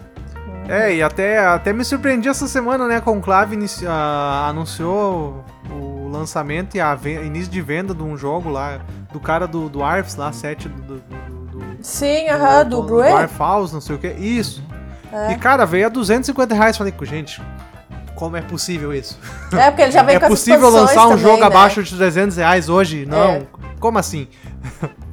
[SPEAKER 1] É, e até, até me surpreendi essa semana, né? A Conclave inici- ah, anunciou o lançamento e a início de venda de um jogo lá, do cara do, do Arps lá, 7 do. do, do, do
[SPEAKER 3] Sim, aham, do,
[SPEAKER 1] do
[SPEAKER 3] Bruet.
[SPEAKER 1] Arfaus, não sei o que. Isso. E cara, veio a 250 reais. Falei, gente, como é possível isso?
[SPEAKER 3] É, porque ele já vem
[SPEAKER 1] é
[SPEAKER 3] com as
[SPEAKER 1] possível lançar um
[SPEAKER 3] também,
[SPEAKER 1] jogo
[SPEAKER 3] né?
[SPEAKER 1] abaixo de 300 reais hoje? Não.
[SPEAKER 3] É.
[SPEAKER 1] Como assim?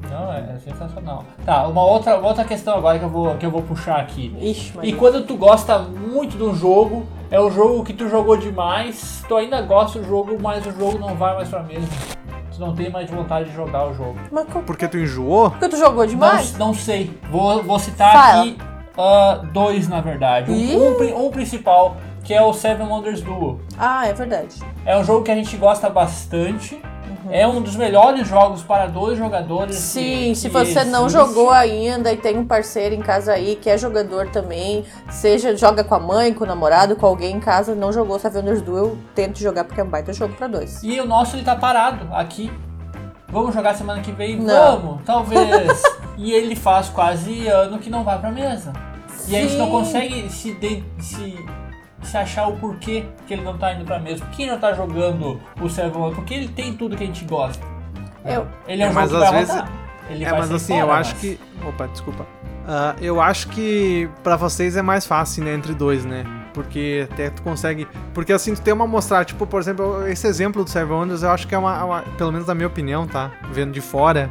[SPEAKER 2] Não, é, é sensacional. Tá, uma outra, uma outra questão agora que eu vou, que eu vou puxar aqui.
[SPEAKER 3] Ixi,
[SPEAKER 2] E quando tu gosta muito de um jogo, é o jogo que tu jogou demais, tu ainda gosta do jogo, mas o jogo não vai mais pra mesa. Tu não tem mais vontade de jogar o jogo.
[SPEAKER 3] Mas como-
[SPEAKER 1] Porque tu enjoou?
[SPEAKER 3] Porque tu jogou demais?
[SPEAKER 2] Não, não sei. Vou, vou citar
[SPEAKER 3] Fala.
[SPEAKER 2] aqui ah, dois, na verdade. Um, um pri- principal, que é o Seven Wonders Duel.
[SPEAKER 3] Ah, é verdade.
[SPEAKER 2] É um jogo que a gente gosta bastante. É um dos melhores jogos para dois jogadores.
[SPEAKER 3] Uhum. Sim,
[SPEAKER 2] que-
[SPEAKER 3] se
[SPEAKER 2] que
[SPEAKER 3] você não
[SPEAKER 2] existe.
[SPEAKER 3] jogou ainda e tem um parceiro em casa aí que é jogador também, seja joga com a mãe, com o namorado, com alguém em casa, não jogou Seven Wonders Duel, tente jogar porque é um baita jogo pra dois.
[SPEAKER 2] E o nosso ele tá parado aqui. Vamos jogar semana que vem?
[SPEAKER 3] Não.
[SPEAKER 2] Vamos, talvez. e ele faz quase ano que não vai pra mesa. E a gente não consegue se, de- se, se achar o porquê que ele não tá indo pra mesa. Por que ele não tá jogando o Seven Wonders? Porque ele tem tudo que a gente gosta.
[SPEAKER 3] Eu,
[SPEAKER 2] Ele é um
[SPEAKER 1] É,
[SPEAKER 2] jogo
[SPEAKER 1] mas
[SPEAKER 2] que
[SPEAKER 1] às vezes-.
[SPEAKER 2] Ele
[SPEAKER 1] é,
[SPEAKER 2] vai
[SPEAKER 1] mas assim,
[SPEAKER 2] fora,
[SPEAKER 1] eu acho
[SPEAKER 2] mas-
[SPEAKER 1] que. Opa, desculpa. Ah, eu acho que pra vocês é mais fácil, né, entre dois, né? Porque até tu consegue. Porque assim, tu tem uma mostrar, tipo, por exemplo, esse exemplo do Seven Wonders, eu acho que é uma, uma- Pelo menos na minha opinião, tá? Vendo de fora,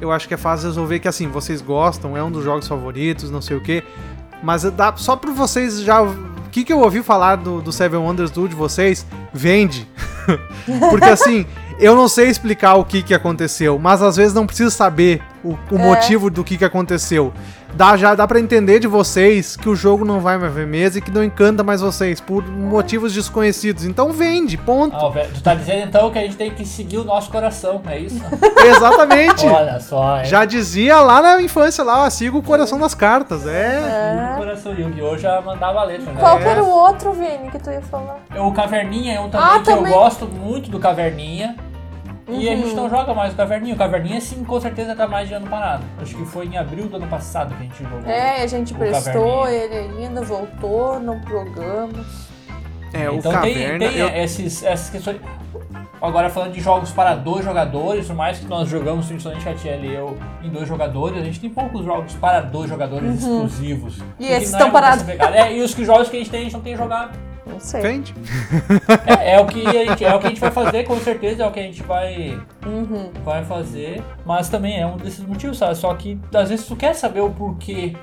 [SPEAKER 1] eu acho que é fácil resolver que assim, vocês gostam, é um dos jogos favoritos, não sei o quê. Mas dá, só pra vocês já. O que, que eu ouvi falar do, do Seven Wonders do de vocês? Vende. Porque assim, eu não sei explicar o que, que aconteceu, mas às vezes não preciso saber o, o motivo do que, que aconteceu. Dá, já dá pra entender de vocês que o jogo não vai mais ver mesa e que não encanta mais vocês por motivos desconhecidos. Então vende, ponto.
[SPEAKER 2] Ah, tu tá dizendo então que a gente tem que seguir o nosso coração, é isso?
[SPEAKER 1] Exatamente.
[SPEAKER 2] Olha só, hein?
[SPEAKER 1] Já dizia lá na infância, lá, ó, siga o coração das cartas. É.
[SPEAKER 2] E o coração Yu-Gi-Oh! já mandava a letra, né?
[SPEAKER 3] qual que era o outro, Vini, que tu ia falar?
[SPEAKER 2] O Caverninha é um também
[SPEAKER 3] Ah,
[SPEAKER 2] que
[SPEAKER 3] também.
[SPEAKER 2] eu gosto muito do Caverninha. E a
[SPEAKER 3] Uhum.
[SPEAKER 2] gente não joga mais o Caverninha. O Caverninha, sim, com certeza tá mais de ano parado. Acho que foi em abril do ano passado que a gente jogou.
[SPEAKER 3] É, a gente
[SPEAKER 2] O
[SPEAKER 3] prestou ele ainda, voltou, não jogamos.
[SPEAKER 1] É, o
[SPEAKER 2] então
[SPEAKER 1] Caverna.
[SPEAKER 2] tem, tem
[SPEAKER 1] eu-
[SPEAKER 2] esses, essas questões. Agora falando de jogos para dois jogadores, por mais que nós jogamos, principalmente a Tiel e eu, em dois jogadores, a gente tem poucos jogos para dois jogadores exclusivos.
[SPEAKER 3] Uhum. E
[SPEAKER 2] Porque
[SPEAKER 3] esses estão
[SPEAKER 2] é
[SPEAKER 3] parados.
[SPEAKER 2] É, e os que jogos que a gente tem, a gente não tem jogado.
[SPEAKER 3] Não sei.
[SPEAKER 1] Vende.
[SPEAKER 2] É, é o que a gente, é o que a gente vai fazer, com certeza, é o que a gente vai,
[SPEAKER 3] Uhum.
[SPEAKER 2] vai fazer. Mas também é um desses motivos, sabe? Só que às vezes tu quer saber o porquê.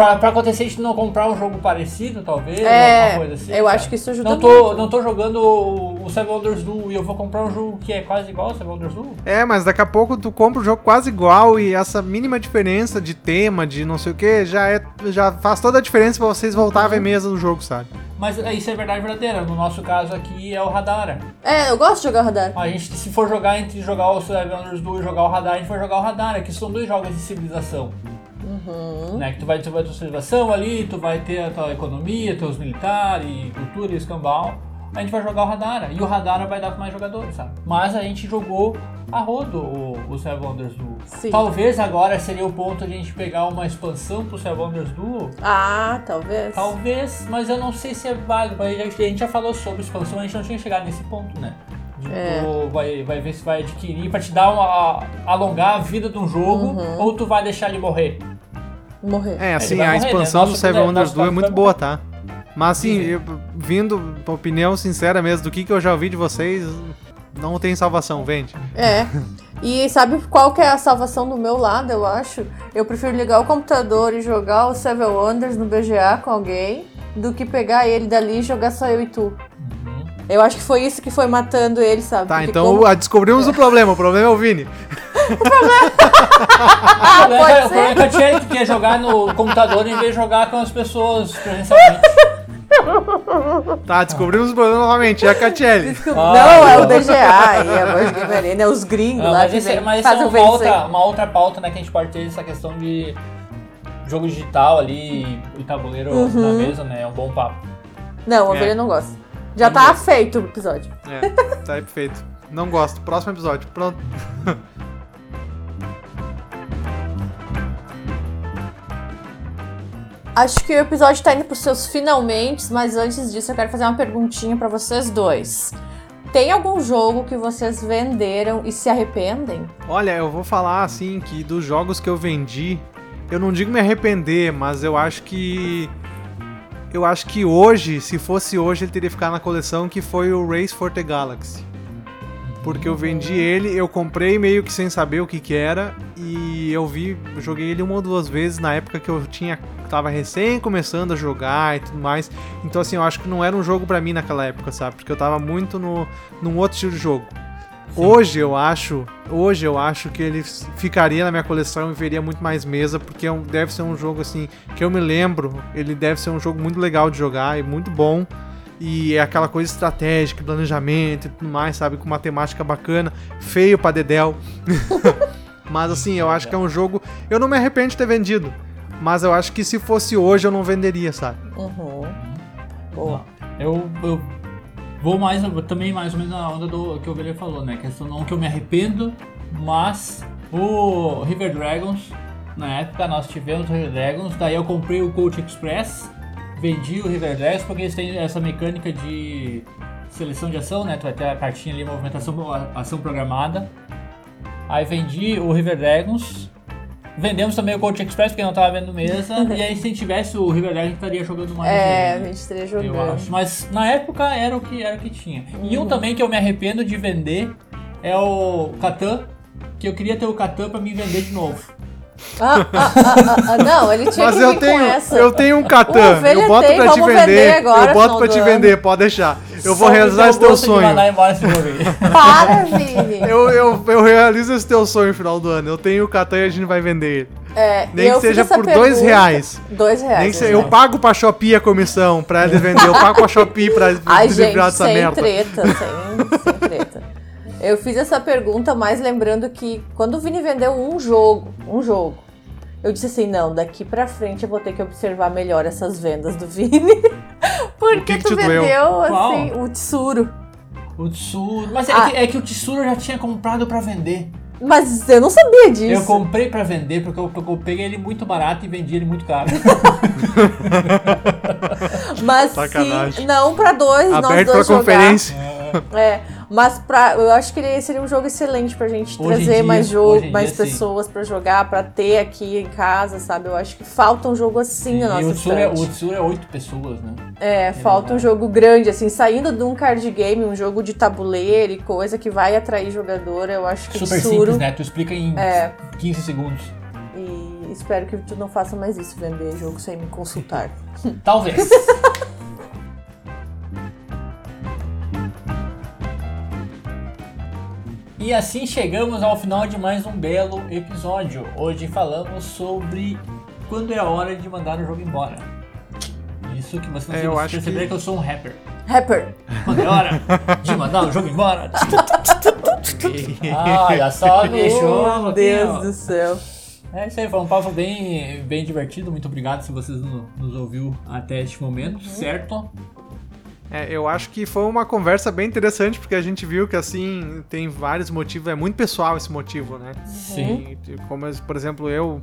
[SPEAKER 2] Pra, pra acontecer a gente não comprar um jogo parecido, talvez,
[SPEAKER 3] É,
[SPEAKER 2] alguma coisa assim.
[SPEAKER 3] eu
[SPEAKER 2] sabe?
[SPEAKER 3] acho que isso ajuda
[SPEAKER 2] não tô,
[SPEAKER 3] muito.
[SPEAKER 2] não tô jogando o, o Seven Wonders Duel e eu vou comprar um jogo que é quase igual ao Seven Wonders Duel.
[SPEAKER 1] É, mas daqui a pouco tu compra o jogo quase igual e essa mínima diferença de tema, de não sei o que, já, é, já faz toda a diferença pra vocês voltar a ver mesa do jogo, sabe?
[SPEAKER 2] Mas é, isso é verdade verdadeira. No nosso caso aqui é o Radar.
[SPEAKER 3] É, eu gosto de jogar radar.
[SPEAKER 2] A gente, se for jogar entre jogar o Seven Wonders Duel e jogar o Radar, a gente vai jogar o Radar, que são dois jogos de civilização.
[SPEAKER 3] Uhum.
[SPEAKER 2] Né, que tu vai ter a tua civilização ali, tu vai ter a tua economia, teus militares, cultura e escambau. A gente vai jogar o Radara. E o Radara vai dar pra mais jogadores, sabe? Mas a gente jogou a rodo o, o Seven Wonders Duel.
[SPEAKER 3] Sim.
[SPEAKER 2] Talvez agora seria o ponto de a gente pegar uma expansão pro Seven Wonders Duel.
[SPEAKER 3] Ah, talvez.
[SPEAKER 2] Talvez, mas eu não sei se é válido. A gente, a gente já falou sobre expansão, a gente não tinha chegado nesse ponto, né?
[SPEAKER 3] É.
[SPEAKER 2] tu vai, vai ver se vai adquirir pra te dar uma. alongar a vida de um jogo
[SPEAKER 3] Uhum.
[SPEAKER 2] ou tu vai deixar ele morrer.
[SPEAKER 3] Morrer.
[SPEAKER 1] É, assim, a
[SPEAKER 2] morrer,
[SPEAKER 1] expansão
[SPEAKER 2] né?
[SPEAKER 1] do Seven
[SPEAKER 2] né,
[SPEAKER 1] Wonders
[SPEAKER 2] nosso
[SPEAKER 1] Duel é
[SPEAKER 2] caso
[SPEAKER 1] muito boa, tá? Mas assim,
[SPEAKER 2] Sim.
[SPEAKER 1] eu- vindo, pra opinião sincera mesmo, do que, que eu já ouvi de vocês, não tem salvação, vende.
[SPEAKER 3] É. E sabe qual que é a salvação do meu lado, eu acho? Eu prefiro ligar o computador e jogar o Seven Wonders no BGA com alguém do que pegar ele dali e jogar só eu e tu.
[SPEAKER 2] Uhum.
[SPEAKER 3] Eu acho que foi isso que foi matando ele, sabe?
[SPEAKER 1] Tá,
[SPEAKER 3] Porque
[SPEAKER 1] então
[SPEAKER 3] como-
[SPEAKER 1] descobrimos o problema. O problema é o Vini.
[SPEAKER 3] Ah,
[SPEAKER 2] o problema,
[SPEAKER 3] pode
[SPEAKER 2] é- o problema é que quer jogar no computador em vez de jogar com as pessoas presencialmente.
[SPEAKER 1] Tá, descobrimos o problema novamente. É a Catiele.
[SPEAKER 3] Não, é o DGA e a Game Arena, é os gringos
[SPEAKER 2] Não,
[SPEAKER 3] lá
[SPEAKER 2] mas
[SPEAKER 3] que
[SPEAKER 2] é- mas isso é uma outra, uma outra pauta, né, que a gente pode ter essa questão de jogo digital ali e tabuleiro
[SPEAKER 3] Uhum.
[SPEAKER 2] na mesa, né? É um bom papo.
[SPEAKER 3] Não, o
[SPEAKER 1] É.
[SPEAKER 3] Ovelha não gosta. Já tá feito o episódio.
[SPEAKER 1] É, tá aí perfeito. Não gosto. Próximo episódio. Pronto.
[SPEAKER 3] Acho que o episódio tá indo pros seus finalmente, mas antes disso eu quero fazer uma perguntinha pra vocês dois. Tem algum jogo que vocês venderam e se arrependem?
[SPEAKER 1] Olha, eu vou falar assim que dos jogos que eu vendi, eu não digo me arrepender, mas eu acho que eu acho que hoje, se fosse hoje, ele teria ficado na coleção que foi o Race for the Galaxy. Porque eu vendi ele, eu comprei meio que sem saber o que que era e eu vi, eu joguei ele uma ou duas vezes na época que eu tinha tava recém começando a jogar e tudo mais. Então assim, eu acho que não era um jogo pra mim naquela época, sabe? Porque eu tava muito no num outro estilo de jogo. Hoje eu acho, hoje eu acho que ele ficaria na minha coleção e veria muito mais mesa, porque é deve ser um jogo assim que eu me lembro, ele deve ser um jogo muito legal de jogar e muito bom. E é aquela coisa estratégica, planejamento e tudo mais, sabe? Com uma temática bacana, feio pra Dedel. mas assim, eu acho que é um jogo. Eu não me arrependo de ter vendido. Mas eu acho que se fosse hoje eu não venderia, sabe?
[SPEAKER 3] Uhum. Boa.
[SPEAKER 2] Eu, eu vou mais, também mais ou menos na onda do que o Ovelha falou, né? Questão não que eu me arrependo, mas o River Dragons, na época nós tivemos o River Dragons, daí eu comprei o Coach Express, vendi o River Dragons porque eles têm essa mecânica de seleção de ação, né? Tu vai ter a cartinha ali, movimentação, ação programada. Aí vendi o River Dragons. Vendemos também o Coach Express porque não tava vendo mesa. e aí se tivesse o River Dragons, a gente estaria jogando mais.
[SPEAKER 3] É,
[SPEAKER 2] ele,
[SPEAKER 3] a gente estaria
[SPEAKER 2] eu
[SPEAKER 3] jogando.
[SPEAKER 2] acho. Mas na época era o que, era o que tinha. E
[SPEAKER 3] Uhum.
[SPEAKER 2] um também que eu me arrependo de vender é o Catan. Que eu queria ter o Catan pra me vender de novo.
[SPEAKER 3] Ah, ah, ah, ah, ah, não, ele tinha
[SPEAKER 1] Mas
[SPEAKER 3] que
[SPEAKER 1] eu
[SPEAKER 3] vir
[SPEAKER 1] tenho,
[SPEAKER 3] com essa.
[SPEAKER 1] eu tenho um Catan, eu boto
[SPEAKER 3] tem,
[SPEAKER 1] pra te vender,
[SPEAKER 3] vender agora,
[SPEAKER 1] eu boto pra te
[SPEAKER 3] ano.
[SPEAKER 1] vender, pode deixar. Eu vou realizar esse teu sonho.
[SPEAKER 3] Para, Vini!
[SPEAKER 1] Eu, eu, eu realizo esse teu sonho no final do ano. Eu tenho o Catan e a gente vai vender ele.
[SPEAKER 3] É,
[SPEAKER 1] Nem que seja por dois
[SPEAKER 3] pergunta-
[SPEAKER 1] reais.
[SPEAKER 3] Dois reais.
[SPEAKER 1] Nem que se,
[SPEAKER 3] exato.
[SPEAKER 1] eu pago pra Shopee a comissão pra ele vender. Eu pago pra Shopee pra
[SPEAKER 3] Ai, gente,
[SPEAKER 1] dessa
[SPEAKER 3] sem
[SPEAKER 1] merda.
[SPEAKER 3] treta, sem, sem treta. Eu fiz essa pergunta mais lembrando que quando o Vini vendeu um jogo, um jogo, eu disse assim, não, daqui pra frente eu vou ter que observar melhor essas vendas do Vini. Porque
[SPEAKER 1] que que
[SPEAKER 3] tu
[SPEAKER 1] doeu?
[SPEAKER 3] vendeu,
[SPEAKER 2] Qual?
[SPEAKER 3] assim, o Tsuru.
[SPEAKER 2] O Tsuru. Mas é,
[SPEAKER 3] Ah.
[SPEAKER 2] que, é que o Tsuru eu já tinha comprado pra vender.
[SPEAKER 3] Mas eu não sabia disso.
[SPEAKER 2] Eu comprei pra vender porque eu, eu peguei ele muito barato e vendi ele muito caro.
[SPEAKER 3] Mas
[SPEAKER 1] Sacanagem.
[SPEAKER 3] sim, não pra dois, nós
[SPEAKER 1] Aberto pra
[SPEAKER 3] dois jogar.
[SPEAKER 1] conferência.
[SPEAKER 3] É, mas pra, eu acho que ele seria um jogo excelente pra gente
[SPEAKER 2] Hoje
[SPEAKER 3] trazer
[SPEAKER 2] dia-
[SPEAKER 3] mais jogo, mais
[SPEAKER 2] dia, sim.
[SPEAKER 3] pessoas pra jogar, pra ter aqui em casa, sabe? Eu acho que falta um jogo assim na
[SPEAKER 2] e
[SPEAKER 3] nossa
[SPEAKER 2] o Tsuru, é, o é oito pessoas, né?
[SPEAKER 3] É, falta um jogo grande, assim, saindo de um card game, um jogo de tabuleiro e coisa que vai atrair jogador, eu acho que
[SPEAKER 2] Super
[SPEAKER 3] Tsuru.
[SPEAKER 2] simples, né? Tu explica em
[SPEAKER 3] É.
[SPEAKER 2] 15 segundos.
[SPEAKER 3] E espero que tu não faça mais isso, vender jogo sem me consultar.
[SPEAKER 2] Talvez. E assim chegamos ao final de mais um belo episódio. Hoje falamos sobre quando é a hora de mandar o jogo embora. Isso que você não
[SPEAKER 1] É, acho
[SPEAKER 2] perceberam
[SPEAKER 1] que-
[SPEAKER 2] que... eu sou um rapper.
[SPEAKER 3] Rapper!
[SPEAKER 2] Quando é hora de mandar o jogo embora. ah, olha só, bicho.
[SPEAKER 3] Meu
[SPEAKER 2] um
[SPEAKER 3] Deus do céu.
[SPEAKER 2] É isso aí, foi um papo bem, bem divertido. Muito obrigado se vocês no- nos ouviu até este momento, certo?
[SPEAKER 1] É, eu acho que foi uma conversa bem interessante, porque a gente viu que, assim, tem vários motivos, é muito pessoal esse motivo, né?
[SPEAKER 2] Sim.
[SPEAKER 1] E, como, por exemplo, eu,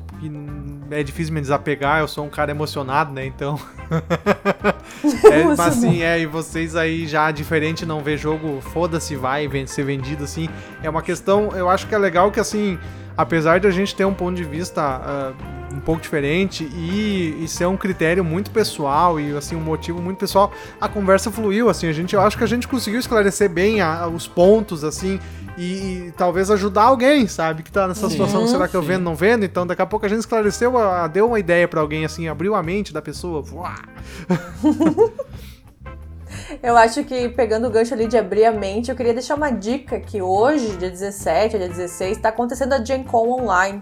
[SPEAKER 1] é difícil me desapegar, eu sou um cara emocionado, né? Então. é, mas assim, é, e vocês aí já diferente, não ver jogo, foda-se, vai ser vendido, assim. É uma questão, eu acho que é legal que, assim, apesar de a gente ter um ponto de vista ah, um pouco diferente e, e ser um critério muito pessoal e, assim, um motivo muito pessoal, a conversa fluiu, assim, a gente, eu acho que a gente conseguiu esclarecer bem a- os pontos, assim, e, e talvez ajudar alguém, sabe, que tá nessa
[SPEAKER 2] Sim.
[SPEAKER 1] situação, será que eu
[SPEAKER 2] Sim.
[SPEAKER 1] vendo, não vendo? Então, daqui a pouco a gente esclareceu, a- deu uma ideia pra alguém, assim, abriu a mente da pessoa!
[SPEAKER 3] Eu acho que pegando o gancho ali de abrir a mente, eu queria deixar uma dica que hoje, dia 17, dia 16, tá acontecendo a Gen Con online.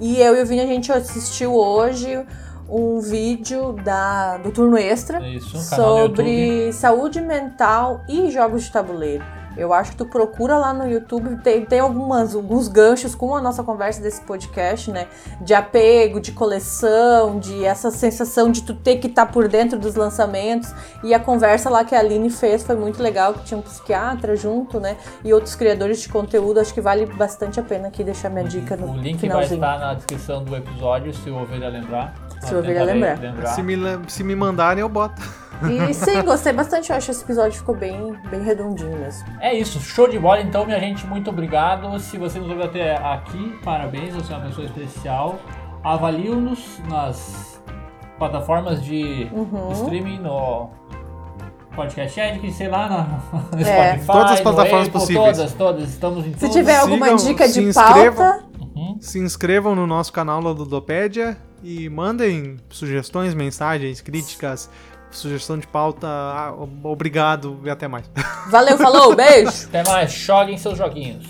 [SPEAKER 3] E eu e o Vini, a gente assistiu hoje um vídeo da, do turno extra
[SPEAKER 2] Isso, um
[SPEAKER 3] sobre saúde mental e jogos de tabuleiro. Eu acho que tu procura lá no YouTube, tem, tem algumas, alguns ganchos com a nossa conversa desse podcast, né? De apego, de coleção, de essa sensação de tu ter que estar por dentro dos lançamentos. E a conversa lá que a Aline fez foi muito legal, que tinha um psiquiatra junto, né? E outros criadores de conteúdo. Acho que vale bastante a pena aqui deixar minha dica no
[SPEAKER 2] O link vai
[SPEAKER 3] finalzinho.
[SPEAKER 2] estar na descrição do episódio, se o Ovelha lembrar.
[SPEAKER 3] Se o Ovelha
[SPEAKER 2] tentarei
[SPEAKER 3] lembrar.
[SPEAKER 1] Se me, se me mandarem, eu boto.
[SPEAKER 3] E sim, gostei bastante. Eu acho que esse episódio ficou bem, bem redondinho mesmo.
[SPEAKER 2] É isso, show de bola então, minha gente, muito obrigado. Se você nos ouviu até aqui, parabéns, você é uma pessoa especial. Avalie-nos nas plataformas de
[SPEAKER 3] Uhum.
[SPEAKER 2] streaming, no Podcast Edit, sei lá, na, no
[SPEAKER 3] É.
[SPEAKER 2] Spotify,
[SPEAKER 1] Todas as plataformas
[SPEAKER 2] Apple,
[SPEAKER 1] possíveis.
[SPEAKER 2] Todas, todas, estamos em
[SPEAKER 3] Se
[SPEAKER 2] todas.
[SPEAKER 3] tiver alguma
[SPEAKER 1] sigam,
[SPEAKER 3] dica de
[SPEAKER 1] inscrevam.
[SPEAKER 3] pauta,
[SPEAKER 2] Uhum.
[SPEAKER 1] Se inscrevam no nosso canal lá do Ludopédia e mandem sugestões, mensagens, críticas, sugestão de pauta. Ah, Obrigado e até mais.
[SPEAKER 3] valeu, falou, beijo!
[SPEAKER 2] Até mais, joguem seus joguinhos.